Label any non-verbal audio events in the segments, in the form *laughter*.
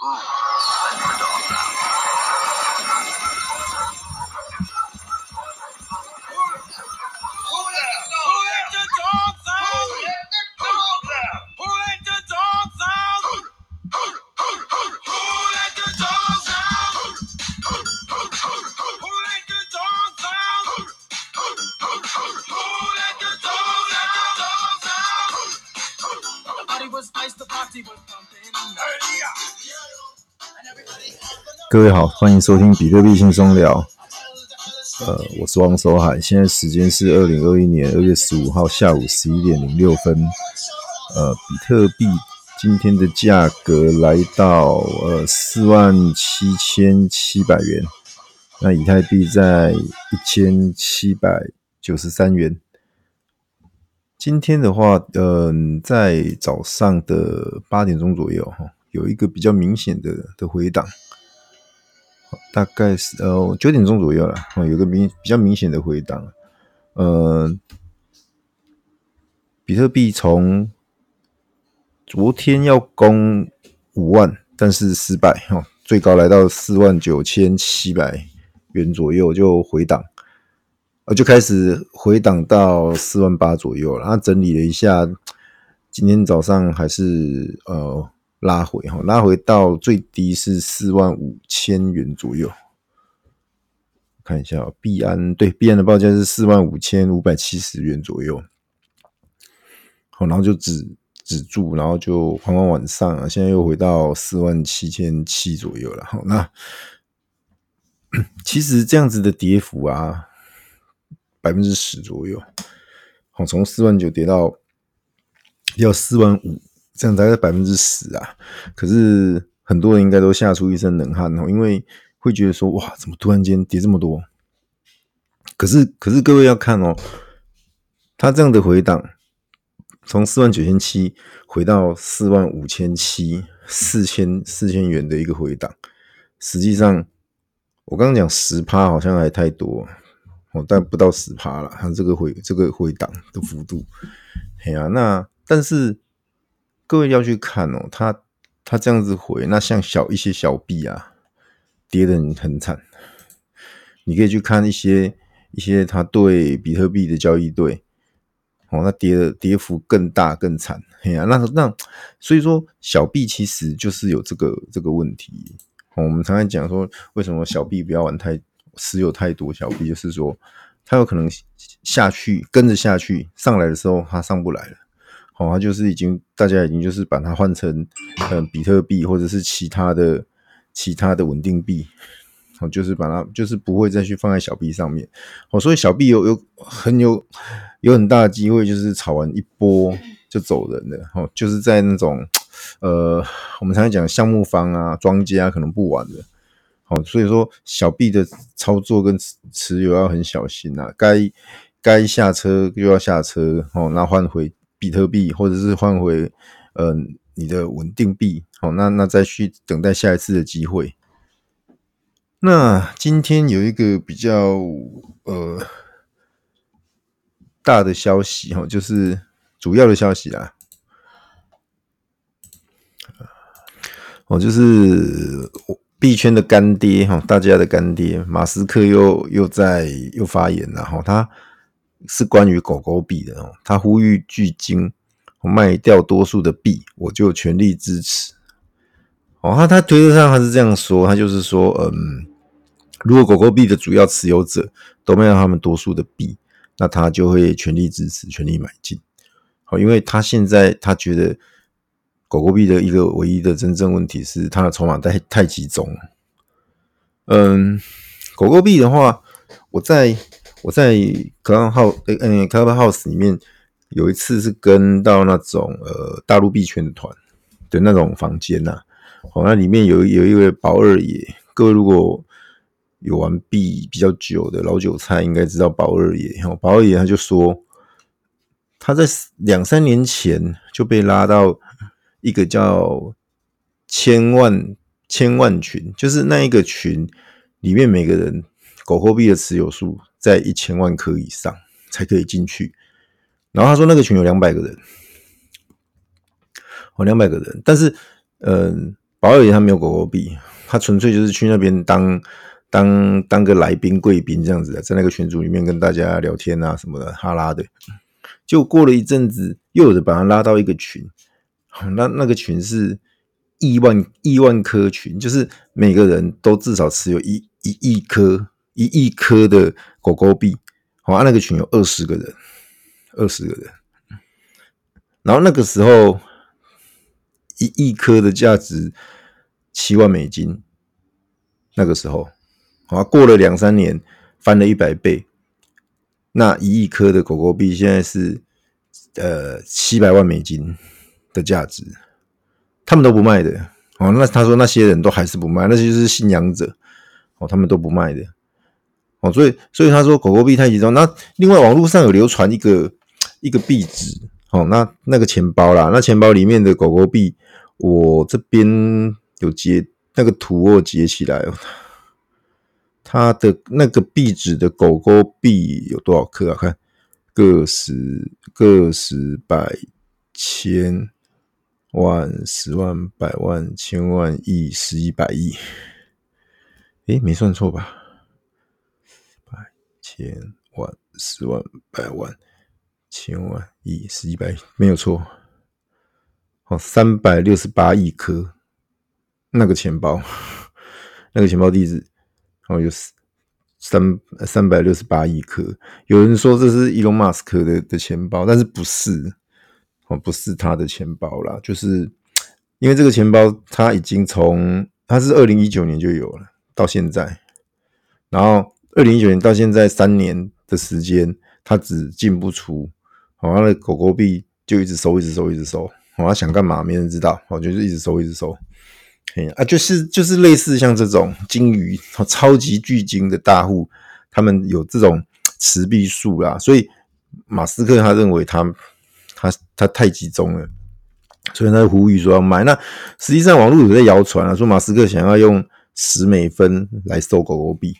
Why? 各位好，欢迎收听比特币轻松聊。呃，我是王守海，现在时间是二零二一年二月十五号下午十一点零六分。呃，比特币今天的价格来到呃四万七千七百元，那以太币在一千七百九十三元。今天的话，嗯、在早上的八点钟左右，哈，有一个比较明显的的回档。大概是呃九点钟左右了，哦，有个明比较明显的回档，呃，比特币从昨天要攻五万，但是失败哈，最高来到四万九千七百元左右就回档，呃，就开始回档到四万八左右了，然后整理了一下，今天早上还是呃。拉回哈，拉回到最低是四万五千元左右。看一下哦币安，对，币安的报价是四万五千五百七十元左右。好，然后就止止住，然后就缓缓往上啊，现在又回到四万七千七左右了。好，那 *coughs* 其实这样子的跌幅啊，百分之十左右。好，从四万九跌到要四万五。这样大概百分之十啊，可是很多人应该都吓出一身冷汗哦，因为会觉得说哇，怎么突然间跌这么多？可是可是各位要看哦，它这样的回档，从四万九千七回到四万五千七，四千四千元的一个回档，实际上我刚刚讲十趴好像还太多哦，但不到十趴了，它这个回这个回档的幅度，哎呀，那但是。各位要去看哦，它它这样子回，那像小一些小币啊，跌得很惨。你可以去看一些一些它对比特币的交易对，哦，那跌的跌幅更大更惨。嘿呀，那那所以说小币其实就是有这个这个问题。哦，我们常常讲说，为什么小币不要玩太持有太多小币，就是说它有可能下去跟着下去，上来的时候它上不来了。哦，它就是已经，大家已经就是把它换成，嗯，比特币或者是其他的其他的稳定币，哦，就是把它就是不会再去放在小币上面，哦，所以小币有有很有有很大的机会就是炒完一波就走人了，哦，就是在那种呃，我们常常讲项目方啊、庄家可能不玩的，哦，所以说小币的操作跟持有要很小心呐，该该下车又要下车，哦，那换回。比特币，或者是换回，呃，你的稳定币，好，那那再去等待下一次的机会。那今天有一个比较呃大的消息哈，就是主要的消息啦，哦，就是币圈的干爹哈，大家的干爹马斯克又又在又发言了哈，他。是关于狗狗币的哦，他呼吁巨鲸卖掉多数的币，我就全力支持。哦，他他推特上他是这样说，他就是说，嗯，如果狗狗币的主要持有者都卖掉他们多数的币，那他就会全力支持，全力买进。好，因为他现在他觉得狗狗币的一个唯一的真正问题是它的筹码太太集中。嗯，狗狗币的话，我在。我在 Clubhouse 嗯 Clubhouse 里面有一次是跟到那种呃大陆币圈的团的那种房间呐，好，那里面有有一位宝二爷，各位如果有玩币比较久的老韭菜，应该知道宝二爷。然后宝二爷他就说，他在两三年前就被拉到一个叫千万千万群，就是那一个群里面每个人狗狗币的持有数。在一千万颗以上才可以进去，然后他说那个群有两百个人，哦，两百个人，但是，嗯，宝二爷他没有狗狗币，他纯粹就是去那边当当当个来宾贵宾这样子的，在那个群组里面跟大家聊天啊什么的哈拉的。就过了一阵子，又有人把他拉到一个群，那那个群是亿万亿万颗群，就是每个人都至少持有一一亿颗一亿颗的狗狗币。好，那个群有二十个人，二十个人。然后那个时候。一亿颗的价值七万美金，那个时候啊，过了两三年翻了一百倍，那一亿颗的狗狗币现在是呃七百万美金的价值，他们都不卖的哦。那他说那些人都还是不卖，那些就是信仰者哦，他们都不卖的哦。所以所以他说狗狗币太集中。那另外网络上有流传一个一个币值哦，那那个钱包啦，那钱包里面的狗狗币。我这边有截那个图，我截起来哦。它的那个币值的狗狗币有多少克啊？看个十、个十、百、千、万、十万、百万、千万、亿、十亿、百亿。诶，没算错吧？千、万、十万、百万、千万、亿、十亿、百亿，没有错。哦，三百六十八亿颗，那个钱包，*laughs* 那个钱包地址，哦，有三三百六十八亿颗。有人说这是伊隆马斯克的的钱包，但是不是，哦，不是他的钱包啦，就是因为这个钱包，他已经从他是二零一九年就有了，到现在，然后二零一九年到现在三年的时间，他只进不出，好，他的狗狗币就一直收，一直收，一直收。我要想干嘛？没人知道。我就是一直收，一直收。嘿啊，就是就是类似像这种鲸鱼、超级巨鲸的大户，他们有这种持币数啦。所以马斯克他认为他他他太集中了，所以他呼吁说要卖。那实际上网络有在谣传啊，说马斯克想要用十美分来收狗狗币。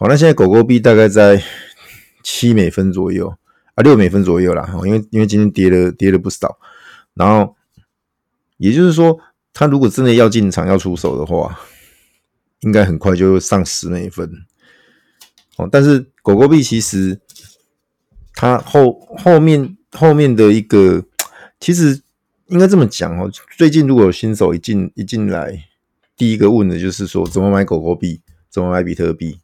好，那现在狗狗币大概在七美分左右啊，六美分左右啦。因为因为今天跌了跌了不少，然后。也就是说，他如果真的要进场要出手的话，应该很快就会上十美分。哦，但是狗狗币其实它后后面后面的一个，其实应该这么讲哦。最近如果有新手一进一进来，第一个问的就是说怎么买狗狗币，怎么买比特币。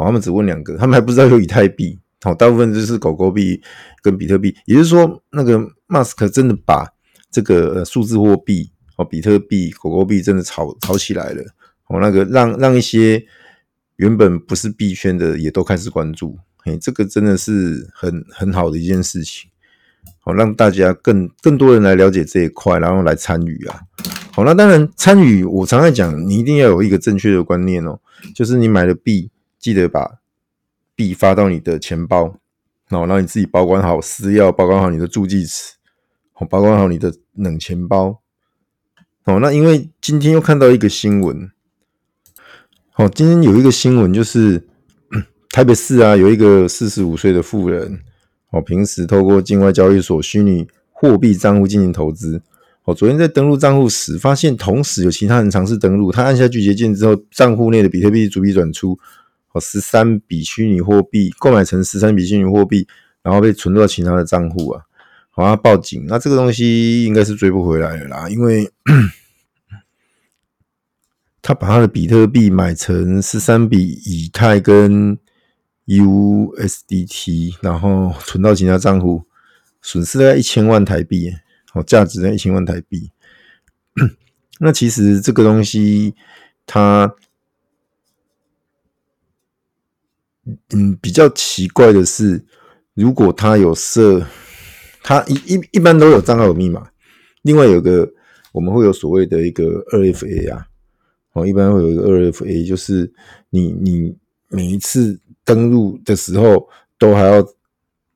好，他们只问两个，*laughs* 他们还不知道有以太币。好，大部分就是狗狗币跟比特币。也就是说，那个马斯克真的把。这个数字货币哦，比特币、狗狗币真的炒炒起来了哦，那个让让一些原本不是币圈的也都开始关注，嘿，这个真的是很很好的一件事情，好让大家更更多人来了解这一块，然后来参与啊。好，那当然参与，我常常讲，你一定要有一个正确的观念哦，就是你买了币，记得把币发到你的钱包，然后让你自己保管好私钥，保管好你的助记词。保管好你的冷钱包。哦，那因为今天又看到一个新闻。哦，今天有一个新闻，就是 *coughs* 台北市啊，有一个四十五岁的妇人，哦，平时透过境外交易所虚拟货币账户进行投资。哦，昨天在登录账户时，发现同时有其他人尝试登录，他按下拒绝键之后，账户内的比特币逐笔转出，哦，十三笔虚拟货币购买成十三笔虚拟货币，然后被存到其他的账户啊。好，他报警，那这个东西应该是追不回来了啦，因为 *clears throat* 他把他的比特币买成十三笔以太跟 USDT，然后存到其他账户，损失了一千万台币，哦，价值在一千万台币。那其实这个东西，它，嗯，比较奇怪的是，如果他有设。它一一一般都有账号有密码，另外有个我们会有所谓的一个二 FA 啊，哦，一般会有一个二 FA，就是你你每一次登录的时候都还要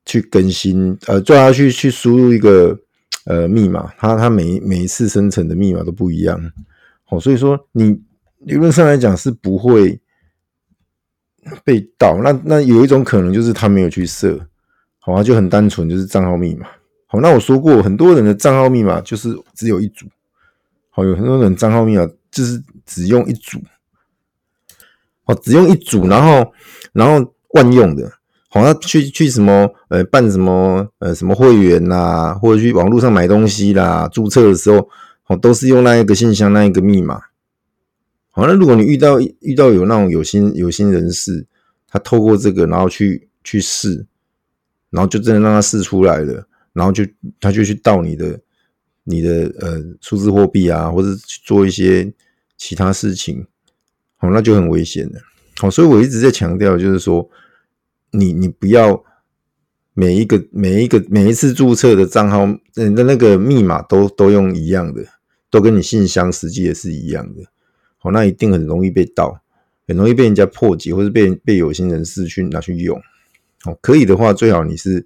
去更新，呃，就要去去输入一个呃密码，它它每每一次生成的密码都不一样，哦，所以说你理论上来讲是不会被盗，那那有一种可能就是他没有去设。好啊，就很单纯，就是账号密码。好，那我说过，很多人的账号密码就是只有一组。好，有很多人账号密码就是只用一组，哦，只用一组，然后然后万用的，好，那去去什么呃办什么呃什么会员啦，或者去网络上买东西啦，注册的时候，哦，都是用那一个信箱那一个密码。好，那如果你遇到遇到有那种有心有心人士，他透过这个然后去去试，然后就真的让他试出来了，然后就他就去盗你的。你的呃数字货币啊，或者去做一些其他事情，好，那就很危险了。好，所以我一直在强调，就是说，你你不要每一个每一个每一次注册的账号，嗯，的那个密码都都用一样的，都跟你信箱实际也是一样的。哦，那一定很容易被盗，很容易被人家破解，或者被被有心人士去拿去用。哦，可以的话，最好你是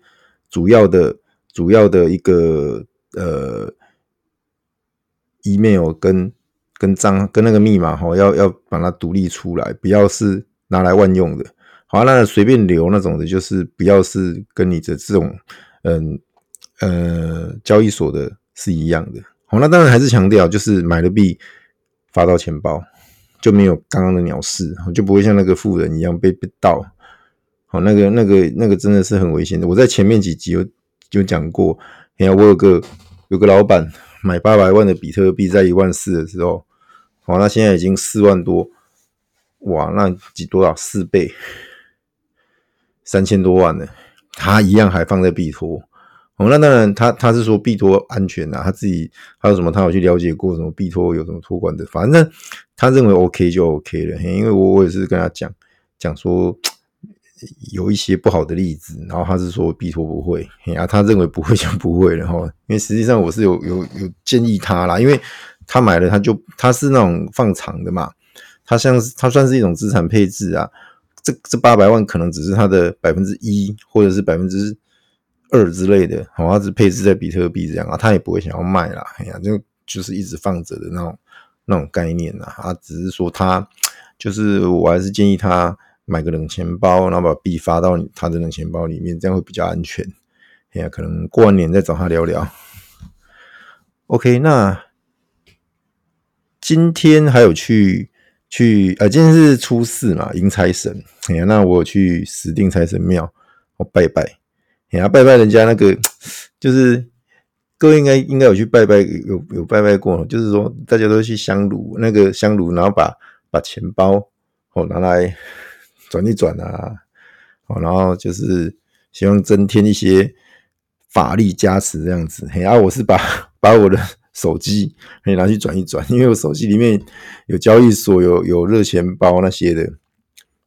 主要的主要的一个呃。email 跟跟账跟那个密码哈，要要把它独立出来，不要是拿来万用的。好，那随便留那种的，就是不要是跟你的这种嗯呃交易所的是一样的。好，那当然还是强调，就是买了币发到钱包，就没有刚刚的鸟事，就不会像那个富人一样被被盗。好，那个那个那个真的是很危险的。我在前面几集有有讲过，你看我有个有个老板。买八百万的比特币在一万四的时候，好，那现在已经四万多，哇，那几多少四倍，三千多万了，他一样还放在币托，哦，那当然他他是说币托安全呐、啊，他自己还有什么他有去了解过什么币托有什么托管的，反正他认为 OK 就 OK 了，因为我我也是跟他讲讲说。有一些不好的例子，然后他是说币托不会，然啊，他认为不会就不会了哈。因为实际上我是有有有建议他啦，因为他买了他就他是那种放长的嘛，他像是他算是一种资产配置啊。这这八百万可能只是他的百分之一或者是百分之二之类的，好，他是配置在比特币这样啊，他也不会想要卖啦。哎呀，就就是一直放着的那种那种概念啊，他只是说他就是我还是建议他。买个冷钱包，然后把币发到他的冷钱包里面，这样会比较安全。哎呀，可能过完年再找他聊聊。OK，那今天还有去去啊，今天是初四嘛，迎财神。哎呀，那我去石定财神庙，我拜拜。哎呀，拜拜人家那个，就是各位应该应该有去拜拜，有有拜拜过，就是说大家都去香炉那个香炉，然后把把钱包哦拿来。转一转啊，然后就是希望增添一些法力加持这样子。然后我是把把我的手机可以拿去转一转，因为我手机里面有交易所、有有热钱包那些的，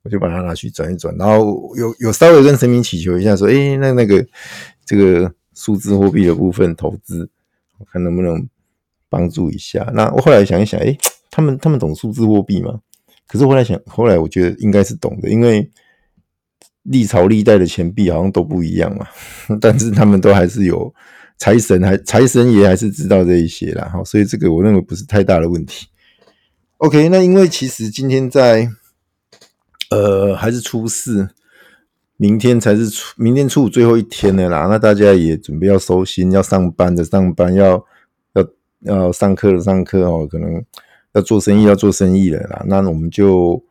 我就把它拿去转一转。然后有有稍微跟神明祈求一下，说：“诶，那那个这个数字货币的部分投资，我看能不能帮助一下。”那我后来想一想，诶，他们他们懂数字货币吗？可是后来想，后来我觉得应该是懂的，因为历朝历代的钱币好像都不一样嘛。*laughs* 但是他们都还是有财神，还财神爷还是知道这一些啦。哈，所以这个我认为不是太大的问题。OK，那因为其实今天在呃还是初四，明天才是初，明天初五最后一天了啦。那大家也准备要收心，要上班的上班，要要要上课的上课哦，可能。要做生意，要做生意了啦。那我们就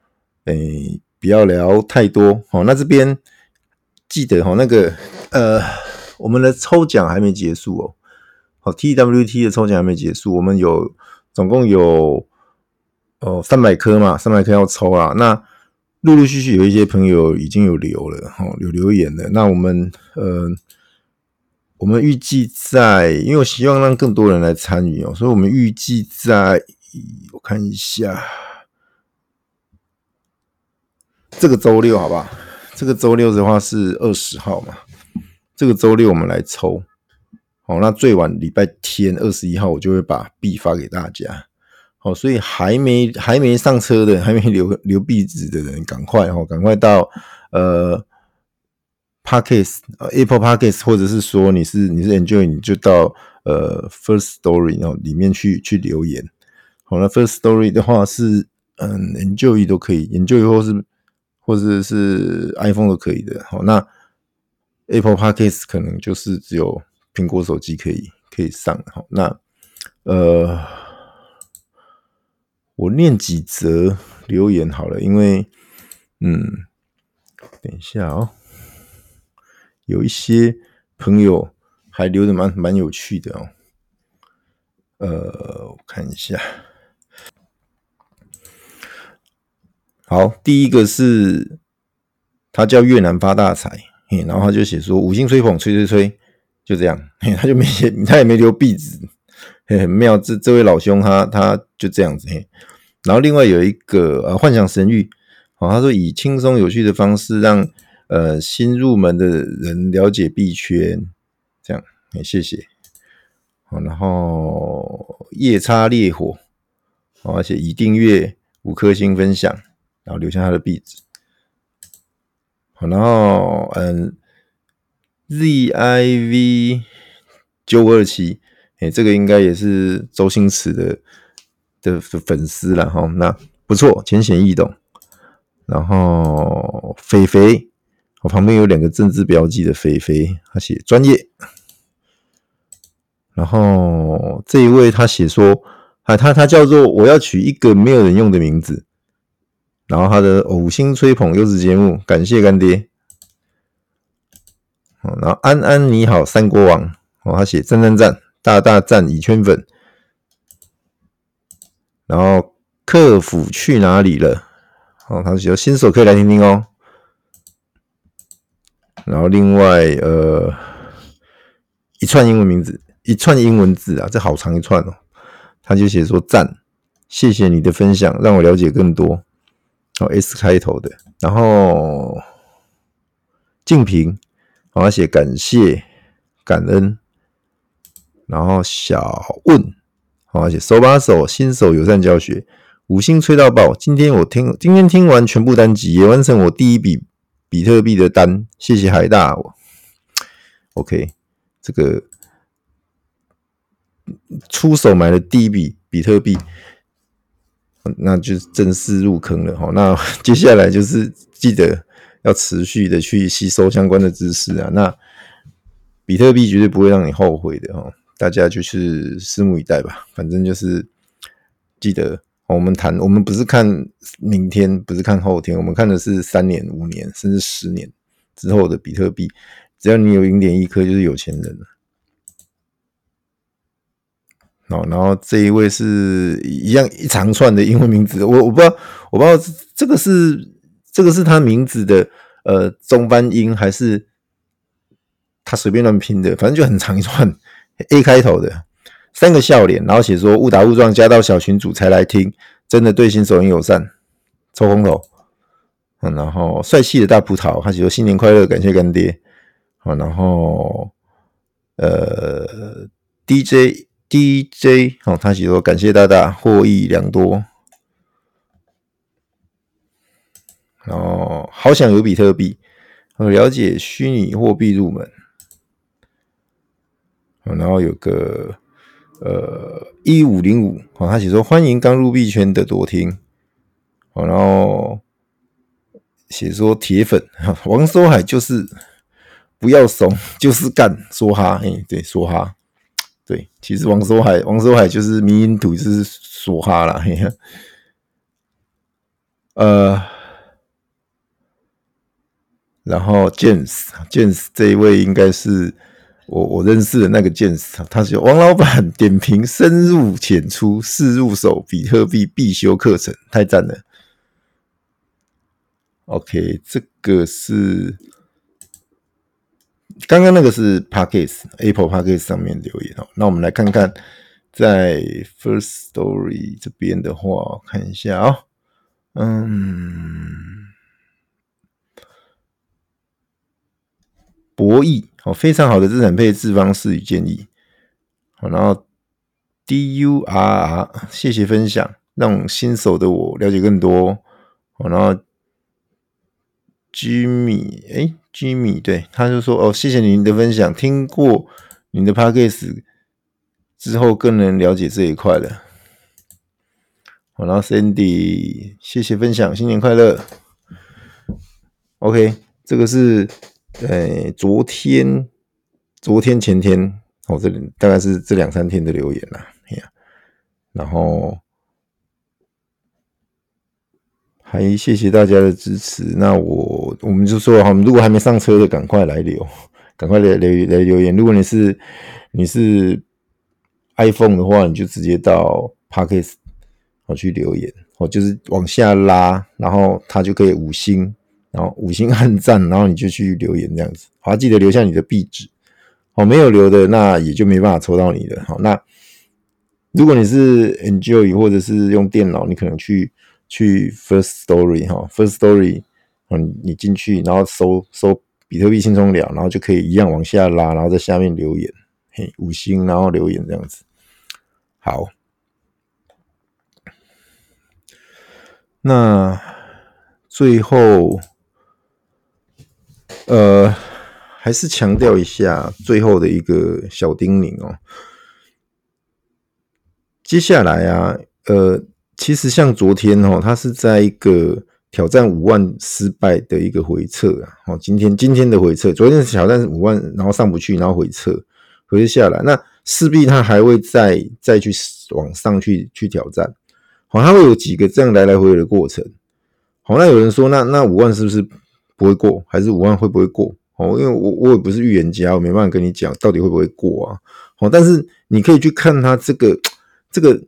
诶、不要聊太多。好，那这边记得哈，那个呃，我们的抽奖还没结束哦。好，TWT 的抽奖还没结束，我们有总共有哦三百颗嘛，三百颗要抽啊。那陆陆续续有一些朋友已经有留了，哈，有留言了。那我们呃，我们预计在，因为我希望让更多人来参与哦，所以我们预计在。我看一下，这个周六好不好？这个周六的话是二十号嘛？这个周六我们来抽，好，那最晚礼拜天二十一号我就会把币发给大家，好，所以还没还没上车的，还没留留币纸的人，赶快哦，赶快到呃，Podcast 呃 Apple Podcast，或者是说你是你是 Enjoy，你就到呃 First Story 哦里面去去留言。好，了 First Story 的话是，嗯，Enjoy 都可以，Enjoy 或是或者是 iPhone 都可以的。好，那 Apple Podcast 可能就是只有苹果手机可以可以上。好，那呃，我念几则留言好了，因为嗯，等一下哦，有一些朋友还留的蛮蛮有趣的哦。呃，我看一下，好，第一个是他叫越南发大财，嘿，然后他就写说五星吹捧，吹吹吹，就这样，嘿，他就没写，他也没留壁纸，嘿，很妙，这这位老兄他他就这样子，嘿，然后另外有一个呃幻想神域，哦，他说以轻松有趣的方式让呃新入门的人了解币圈，这样，嘿，谢谢。然后夜叉烈火，而且已订阅五颗星分享，然后留下他的壁纸。好，然后嗯，ZIV 九五二七，哎，这个应该也是周星驰的的的粉丝了哈。那不错，浅显易懂。然后肥肥，我旁边有两个政治标记的肥肥，他写专业。然后这一位他写说，啊，他他叫做我要取一个没有人用的名字。然后他的五星吹捧优质节目，感谢干爹。然后安安你好，三国王，哦，他写赞赞赞，大大赞已圈粉。然后客服去哪里了？哦，他写新手可以来听听哦。然后另外呃，一串英文名字。一串英文字啊，这好长一串哦。他就写说赞，谢谢你的分享，让我了解更多。哦，S 开头的，然后静平，然后写感谢感恩，然后小问，好写手把手新手友善教学，五星吹到爆。今天我听今天听完全部单集，也完成我第一笔比特币的单，谢谢海大。OK，这个。出手买了第一笔比特币，那就是正式入坑了哈。那接下来就是记得要持续的去吸收相关的知识啊。那比特币绝对不会让你后悔的哈。大家就是拭目以待吧。反正就是记得我们谈，我们不是看明天，不是看后天，我们看的是三年、五年甚至十年之后的比特币。只要你有零点一颗，就是有钱人了。哦，然后这一位是一样一长串的英文名字，我我不知道，我不知道这个是这个是他名字的呃中翻英还是他随便乱拼的，反正就很长一串 A 开头的三个笑脸，然后写说误打误撞加到小群组才来听，真的对新手很友善，抽空头，嗯，然后帅气的大葡萄，他写说新年快乐，感谢干爹，好，然后呃 DJ。DJ 哦，他写说感谢大大获益良多，然后好想有比特币，和了解虚拟货币入门，然后有个呃一五零五哦，他写说欢迎刚入币圈的多听，然后写说铁粉 *laughs* 王守海就是不要怂，就是干说哈，哎，对，说哈。对，其实王守海，王守海就是迷因图，就是梭哈啦。嘿，呃，然后 James，James 这一位应该是我我认识的那个 James，他是王老板点评深入浅出试入手比特币必修课程，太赞了。OK，这个是。刚刚那个是 Podcast Apple Podcast 上面留言哦，那我们来看看在 First Story 这边的话，看一下啊、哦，嗯，博弈哦，非常好的资产配置方式与建议，好，然后 DURR 谢谢分享，让新手的我了解更多，好，然后 Jimmy 哎。Jimmy 对，他就说哦，谢谢您的分享，听过您的 Podcast 之后更能了解这一块了。好，然后 Sandy 谢谢分享，新年快乐。OK，这个是呃昨天、昨天前天，哦，这里大概是这两三天的留言啦。哎呀，然后还谢谢大家的支持。那我我们就说哈，如果还没上车的，赶快来留，*laughs* 赶快来来来留言。如果你是你是 iPhone 的话，你就直接到 Podcast 好去留言，哦，就是往下拉，然后它就可以五星，然后五星按赞，然后你就去留言这样子。好，记得留下你的壁纸。好，没有留的那也就没办法抽到你的。好，那如果你是 Enjoy 或者是用电脑，你可能去。去 First Story 哈，First Story，嗯，你进去，然后搜搜比特币轻松聊，然后就可以一样往下拉，然后在下面留言，嘿，五星，然后留言这样子。好，那最后，呃，还是强调一下最后的一个小叮咛哦。接下来啊，呃。其实像昨天哦，它是在一个挑战五万失败的一个回撤啊。哦，今天今天的回撤，昨天是挑战五万，然后上不去，然后回撤，回撤下来，那势必它还会再再去往上去去挑战。好，它会有几个这样来来回回的过程。好，那有人说，那那五万是不是不会过？还是五万会不会过？哦，因为我我也不是预言家，我没办法跟你讲到底会不会过啊。好，但是你可以去看它这个 *tsk* 这个。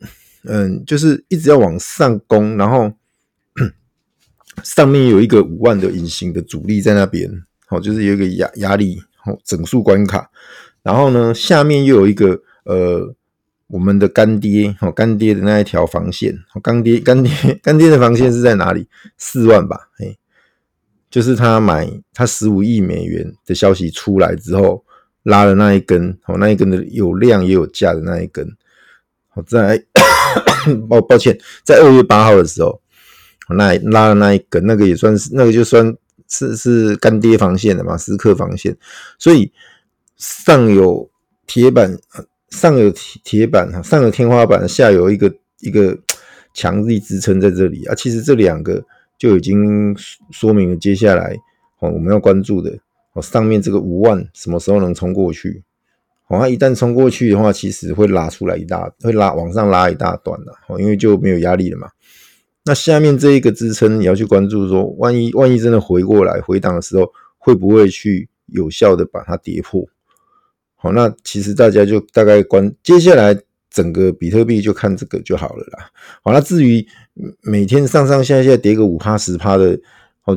嗯，就是一直要往上攻，然后 *clears throat* 上面有一个五万的隐形的阻力在那边，好，就是有一个压压力，好，整数关卡。然后呢，下面又有一个呃，我们的干爹，好，干爹的那一条防线，干爹干爹干爹的防线是在哪里？四万吧，嘿，就是他买他十五亿美元的消息出来之后拉了那一根，哦，那一根的有量也有价的那一根，好在。*coughs* 抱抱歉，在二月八号的时候，那拉了那一根，那个也算是那个就算是是干爹防线的嘛，时刻防线。所以上有铁板，上有铁铁板，上有天花板，下有一个一个强力支撑在这里啊。其实这两个就已经说明了接下来哦我们要关注的哦上面这个五万什么时候能冲过去。哦，它一旦冲过去的话，其实会拉出来一大，会拉往上拉一大段的，哦，因为就没有压力了嘛。那下面这一个支撑你要去关注，说万一万一真的回过来回档的时候，会不会去有效的把它跌破？好，那其实大家就大概关，接下来整个比特币就看这个就好了啦。好，那至于每天上上下下跌个五趴十趴的，好。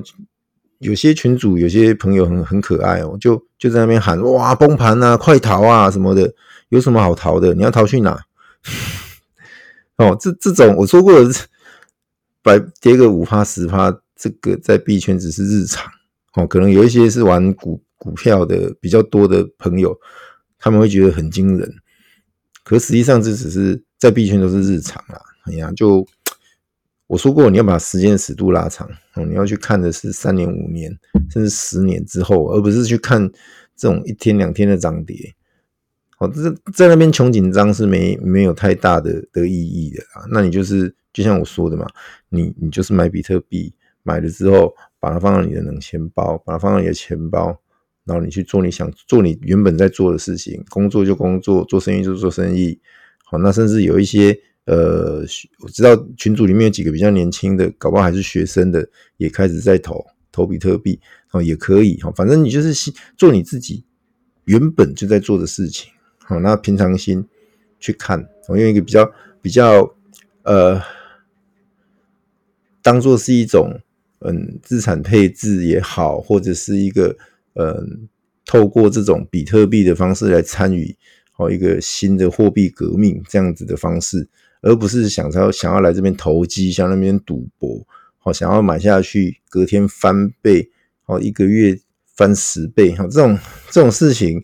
有些群主，有些朋友很很可爱哦，就就在那边喊哇崩盘啊，快逃啊什么的，有什么好逃的？你要逃去哪？*laughs* 哦，这这种我说过的，百跌个五趴十趴，这个在币圈只是日常哦。可能有一些是玩股股票的比较多的朋友，他们会觉得很惊人，可实际上这只是在币圈都是日常啊。哎呀，就。我说过，你要把时间尺度拉长，你要去看的是三年、五年，甚至十年之后，而不是去看这种一天两天的涨跌。好，这在那边穷紧张是没没有太大的的意义的啊。那你就是就像我说的嘛，你你就是买比特币，买了之后把它放到你的冷钱包，把它放到你的钱包，然后你去做你想做你原本在做的事情，工作就工作，做生意就做生意。好，那甚至有一些。呃，我知道群组里面有几个比较年轻的，搞不好还是学生的，也开始在投投比特币，哦，也可以哈，反正你就是做你自己原本就在做的事情，好，那平常心去看，我用一个比较比较呃，当做是一种嗯资产配置也好，或者是一个嗯透过这种比特币的方式来参与哦一个新的货币革命这样子的方式。而不是想要想要来这边投机，像那边赌博，好想要买下去，隔天翻倍，好一个月翻十倍，好这种这种事情，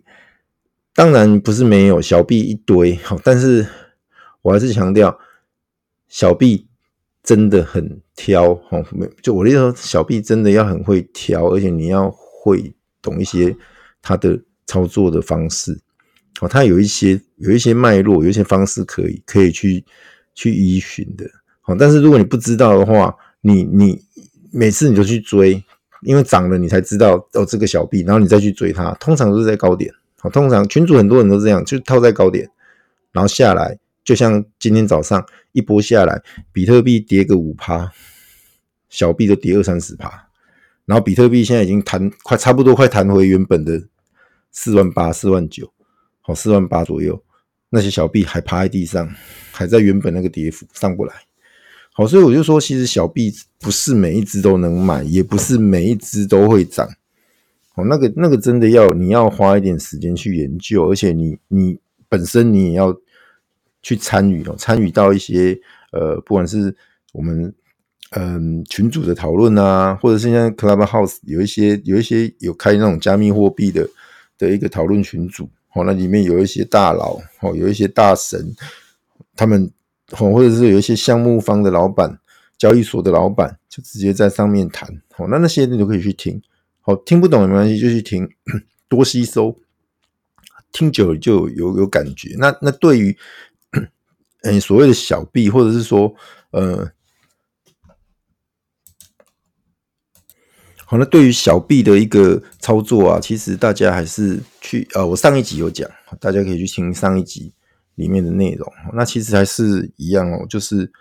当然不是没有小币一堆，好，但是我还是强调，小币真的很挑，好，就我的意思说，小币真的要很会挑，而且你要会懂一些它的操作的方式，哦，它有一些有一些脉络，有一些方式可以可以去。去依循的，好，但是如果你不知道的话，你你每次你就去追，因为涨了你才知道哦这个小币，然后你再去追它，通常都是在高点，好，通常群主很多人都这样，就套在高点，然后下来，就像今天早上一波下来，比特币跌个五趴，小币都跌二三十趴，然后比特币现在已经弹快差不多快弹回原本的四万八、四万九，好四万八左右，那些小币还趴在地上，还在原本那个跌幅上不来。好，所以我就说，其实小币不是每一只都能买，也不是每一只都会涨。哦，那个那个真的要你要花一点时间去研究，而且你你本身你也要去参与哦，参与到一些呃，不管是我们。嗯，群组的讨论啊，或者是像 Clubhouse 有一些有一些有开那种加密货币的的一个讨论群组，哦，那里面有一些大佬，哦，有一些大神，他们，哦，或者是有一些项目方的老板、交易所的老板，就直接在上面谈，哦，那那些你都可以去听，好，听不懂也没关系，就去听，*clears throat* 多吸收，听久了就有有感觉。那那对于，*clears throat* 嗯，所谓的小币，或者是说，呃。好，那对于小币的一个操作啊，其实大家还是去呃，我上一集有讲，大家可以去听上一集里面的内容。那其实还是一样哦，就是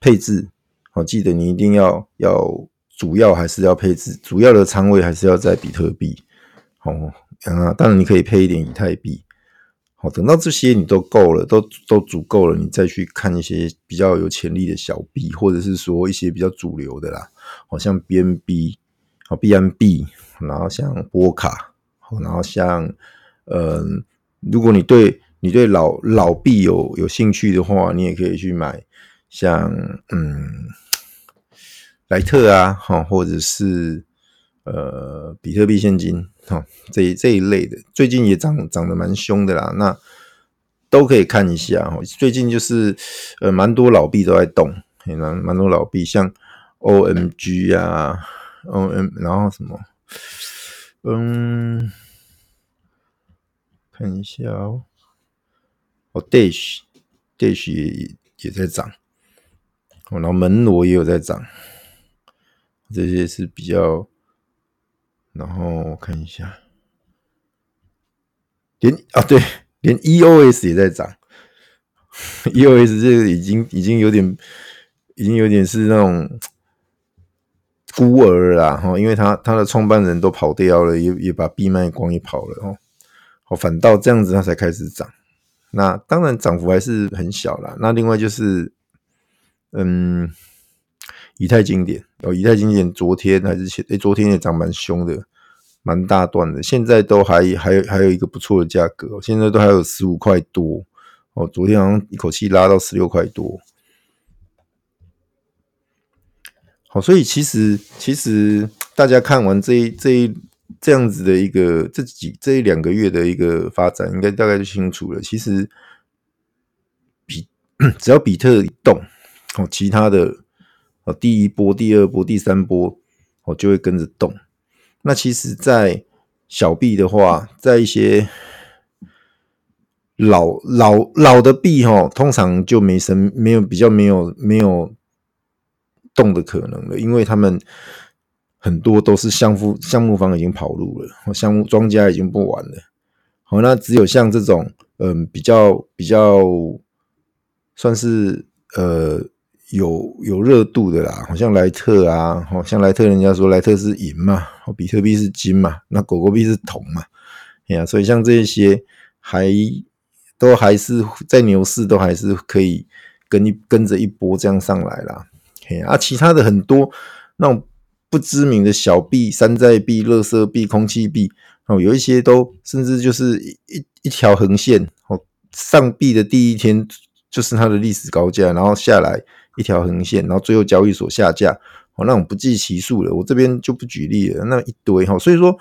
配置，好，记得你一定要要主要还是要配置，主要的仓位还是要在比特币。好，啊，当然你可以配一点以太币。好，等到这些你都够了，都都足够了，你再去看一些比较有潜力的小币，或者是说一些比较主流的啦，好像 BNB。好 B M B，然后像波卡，然后像，嗯，如果你对你对老老币有有兴趣的话，你也可以去买像嗯莱特啊，哈，或者是呃比特币现金，哈，这这一类的，最近也涨涨得蛮凶的啦，那都可以看一下哈。最近就是呃蛮多老币都在动，蛮蛮多老币，像 OMG 啊。嗯嗯，然后什么？嗯，看一下哦。哦，Dash，Dash 也也在涨。哦，然后门罗也有在涨。这些是比较，然后我看一下，连啊对，连 EOS 也在涨。EOS 这个已经已经有点，已经有点是那种。孤儿啦，哈，因为他他的创办人都跑掉了，也也把币卖光，也跑了，哦，好，反倒这样子，他才开始涨。那当然涨幅还是很小啦。那另外就是，嗯，以太经典哦，以太经典昨天还是前，诶，昨天也涨蛮凶的，蛮大段的。现在都还还有还有一个不错的价格，现在都还有十五块多哦。昨天好像一口气拉到十六块多。好，所以其实其实大家看完这一这一这样子的一个这几这一两个月的一个发展，应该大概就清楚了。其实比只要比特一动，哦，其他的哦，第一波、第二波、第三波，哦，就会跟着动。那其实，在小币的话，在一些老老老的币，哈，通常就没什，没有比较没有没有。动的可能了，因为他们很多都是项目项目方已经跑路了，项目庄家已经不玩了。好，那只有像这种，嗯，比较比较算是呃有有热度的啦，好像莱特啊，好像莱特，人家说莱特是银嘛，比特币是金嘛，那狗狗币是铜嘛，哎呀，所以像这些还都还是在牛市都还是可以跟一跟着一波这样上来啦。啊，其他的很多那种不知名的小币、山寨币、垃圾币、空气币哦，有一些都甚至就是一一条横线哦，上币的第一天就是它的历史高价，然后下来一条横线，然后最后交易所下架哦，那种不计其数的，我这边就不举例了，那一堆哈，所以说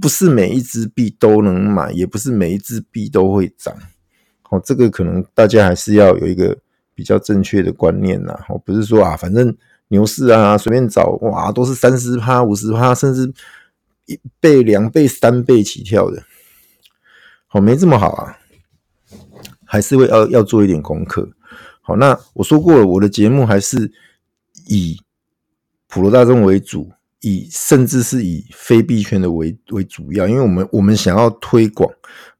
不是每一支币都能买，也不是每一支币都会涨哦，这个可能大家还是要有一个。比较正确的观念呐，我，不是说啊，反正牛市啊，随便找哇，都是三十趴、五十趴，甚至一倍、两倍、三倍起跳的，好，没这么好啊，还是会要要做一点功课。好，那我说过了，我的节目还是以普罗大众为主，以甚至是以非币圈的为为主要，因为我们我们想要推广，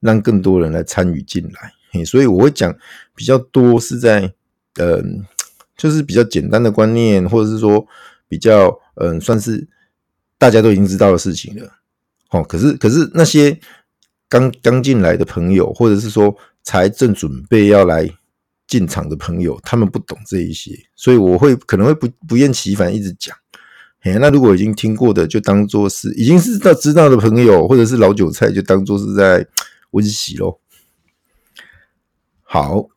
让更多人来参与进来，所以我会讲比较多是在。嗯，就是比较简单的观念，或者是说比较嗯、算是大家都已经知道的事情了。哦，可是可是那些刚刚进来的朋友，或者是说才正准备要来进场的朋友，他们不懂这一些，所以我会可能会不不厌其烦一直讲。嘿，那如果已经听过的，就当做是已经是到知道的朋友，或者是老韭菜，就当做是在温习喽。好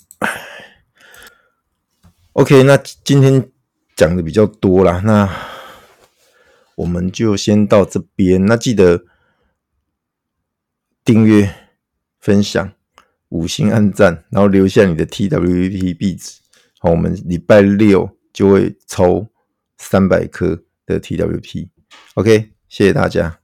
，OK，那今天讲的比较多啦，那我们就先到这边。那记得。订阅、分享、五星按赞，然后留下你的 T W P 壁纸。好，我们礼拜六就会抽三百颗的 T W P。OK，谢谢大家。